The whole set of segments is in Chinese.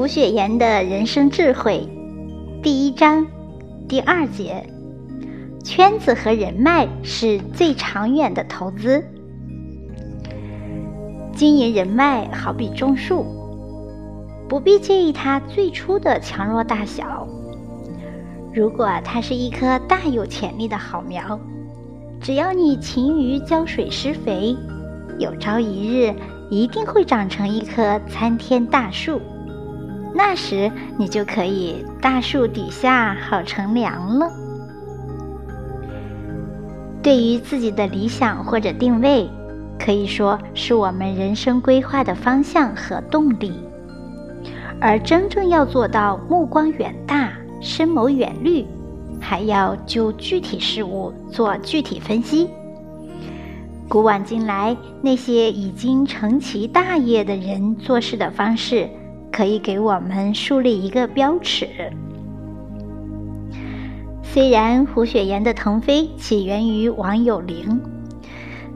胡雪岩的人生智慧，第一章，第二节，圈子和人脉是最长远的投资。经营人脉好比种树，不必介意它最初的强弱大小。如果它是一棵大有潜力的好苗，只要你勤于浇水施肥，有朝一日一定会长成一棵参天大树。那时你就可以大树底下好乘凉了。对于自己的理想或者定位，可以说是我们人生规划的方向和动力。而真正要做到目光远大。深谋远虑，还要就具体事物做具体分析。古往今来，那些已经成其大业的人做事的方式，可以给我们树立一个标尺。虽然胡雪岩的腾飞起源于王有龄，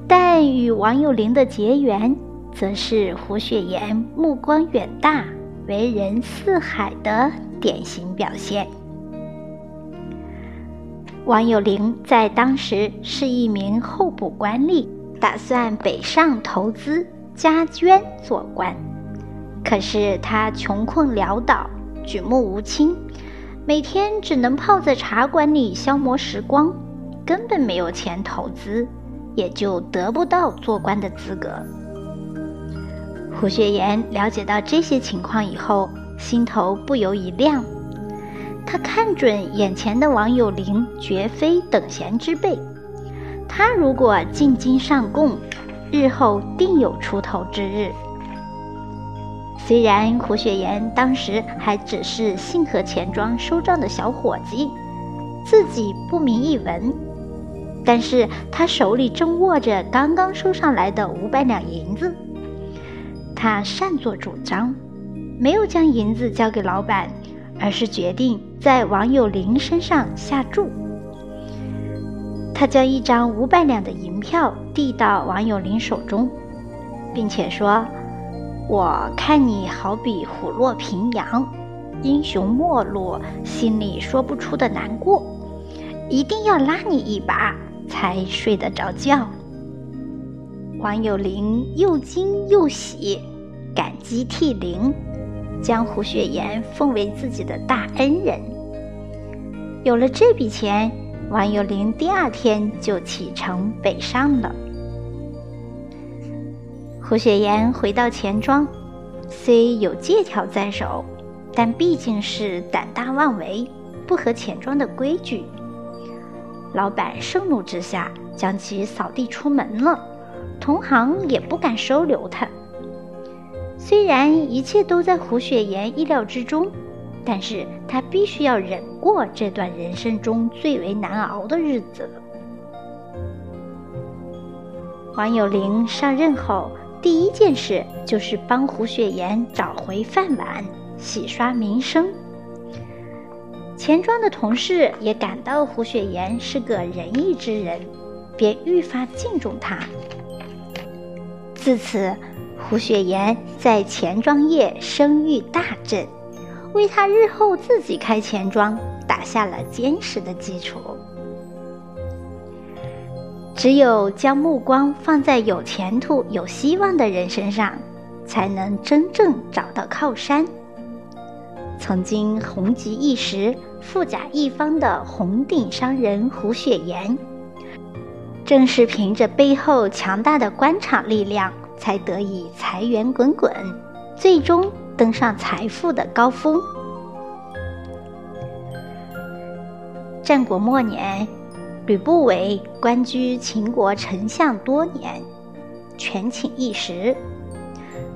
但与王有龄的结缘，则是胡雪岩目光远大、为人四海的。典型表现。王有龄在当时是一名候补官吏，打算北上投资家捐做官。可是他穷困潦倒，举目无亲，每天只能泡在茶馆里消磨时光，根本没有钱投资，也就得不到做官的资格。胡雪岩了解到这些情况以后。心头不由一亮，他看准眼前的王有龄绝非等闲之辈，他如果进京上贡，日后定有出头之日。虽然胡雪岩当时还只是信和钱庄收账的小伙计，自己不明一文，但是他手里正握着刚刚收上来的五百两银子，他擅作主张。没有将银子交给老板，而是决定在王有龄身上下注。他将一张五百两的银票递到王有龄手中，并且说：“我看你好比虎落平阳，英雄末路，心里说不出的难过，一定要拉你一把才睡得着觉。”王有龄又惊又喜，感激涕零。将胡雪岩奉为自己的大恩人。有了这笔钱，王有龄第二天就启程北上了。胡雪岩回到钱庄，虽有借条在手，但毕竟是胆大妄为，不合钱庄的规矩。老板盛怒之下，将其扫地出门了，同行也不敢收留他。虽然一切都在胡雪岩意料之中，但是他必须要忍过这段人生中最为难熬的日子。王有龄上任后，第一件事就是帮胡雪岩找回饭碗，洗刷名声。钱庄的同事也感到胡雪岩是个仁义之人，便愈发敬重他。自此。胡雪岩在钱庄业声誉大振，为他日后自己开钱庄打下了坚实的基础。只有将目光放在有前途、有希望的人身上，才能真正找到靠山。曾经红极一时、富甲一方的红顶商人胡雪岩，正是凭着背后强大的官场力量。才得以财源滚滚，最终登上财富的高峰。战国末年，吕不韦官居秦国丞相多年，权倾一时。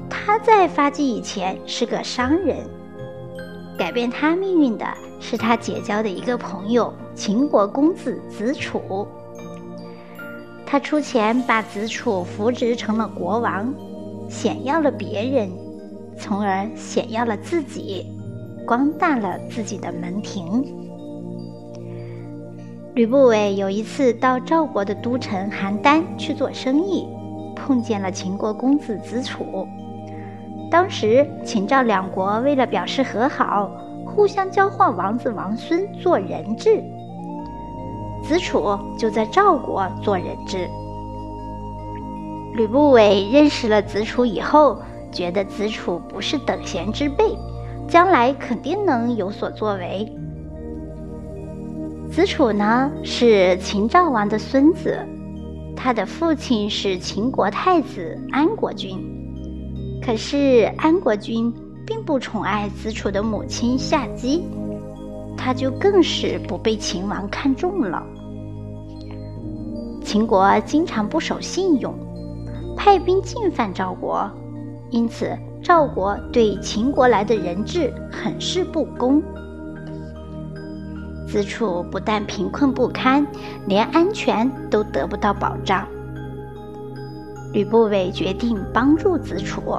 他在发迹以前是个商人，改变他命运的是他结交的一个朋友——秦国公子子楚。他出钱把子楚扶植成了国王，显耀了别人，从而显耀了自己，光大了自己的门庭。吕不韦有一次到赵国的都城邯郸去做生意，碰见了秦国公子子楚。当时秦赵两国为了表示和好，互相交换王子王孙做人质。子楚就在赵国做人质。吕不韦认识了子楚以后，觉得子楚不是等闲之辈，将来肯定能有所作为。子楚呢是秦昭王的孙子，他的父亲是秦国太子安国君。可是安国君并不宠爱子楚的母亲夏姬，他就更是不被秦王看中了。秦国经常不守信用，派兵进犯赵国，因此赵国对秦国来的人质很是不公。子楚不但贫困不堪，连安全都得不到保障。吕不韦决定帮助子楚，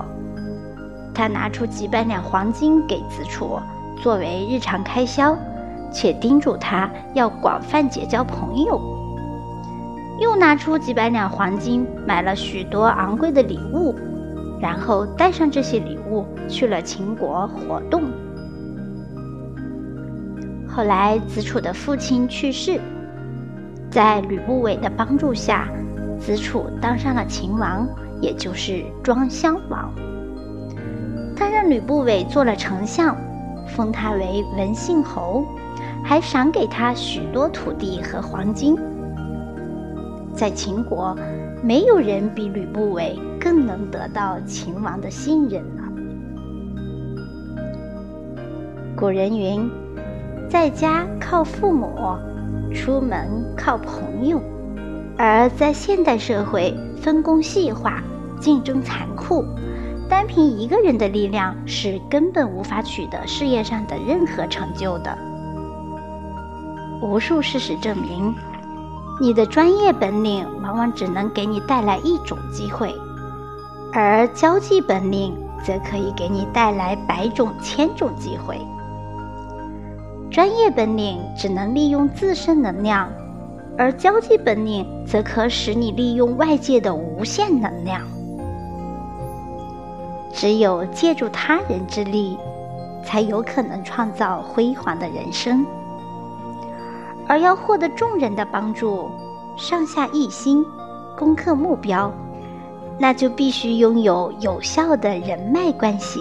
他拿出几百两黄金给子楚作为日常开销，且叮嘱他要广泛结交朋友。又拿出几百两黄金买了许多昂贵的礼物，然后带上这些礼物去了秦国活动。后来，子楚的父亲去世，在吕不韦的帮助下，子楚当上了秦王，也就是庄襄王。他让吕不韦做了丞相，封他为文信侯，还赏给他许多土地和黄金。在秦国，没有人比吕不韦更能得到秦王的信任了。古人云。在家靠父母，出门靠朋友，而在现代社会，分工细化，竞争残酷，单凭一个人的力量是根本无法取得事业上的任何成就的。无数事实证明，你的专业本领往往只能给你带来一种机会，而交际本领则可以给你带来百种千种机会。专业本领只能利用自身能量，而交际本领则可使你利用外界的无限能量。只有借助他人之力，才有可能创造辉煌的人生。而要获得众人的帮助，上下一心，攻克目标，那就必须拥有有效的人脉关系。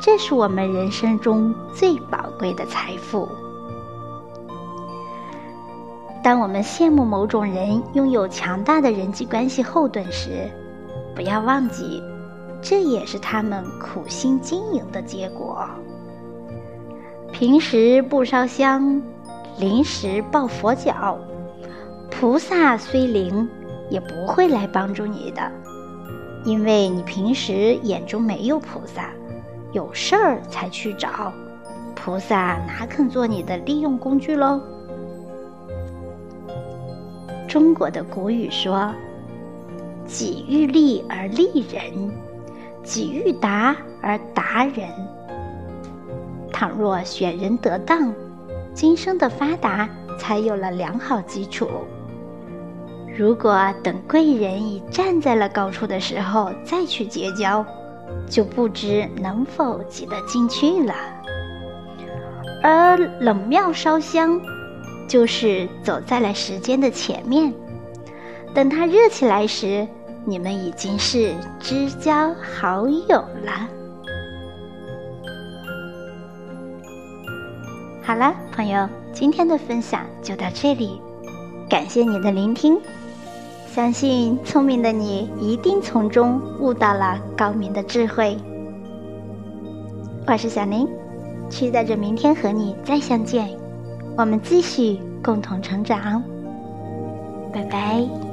这是我们人生中最宝贵的财富。当我们羡慕某种人拥有强大的人际关系后盾时，不要忘记，这也是他们苦心经营的结果。平时不烧香，临时抱佛脚，菩萨虽灵，也不会来帮助你的，因为你平时眼中没有菩萨。有事儿才去找菩萨，哪肯做你的利用工具喽？中国的古语说：“己欲立而立人，己欲达而达人。”倘若选人得当，今生的发达才有了良好基础。如果等贵人已站在了高处的时候再去结交，就不知能否挤得进去了。而冷庙烧香，就是走在了时间的前面。等它热起来时，你们已经是知交好友了。好了，朋友，今天的分享就到这里，感谢你的聆听。相信聪明的你一定从中悟到了高明的智慧。我是小林，期待着明天和你再相见，我们继续共同成长。拜拜。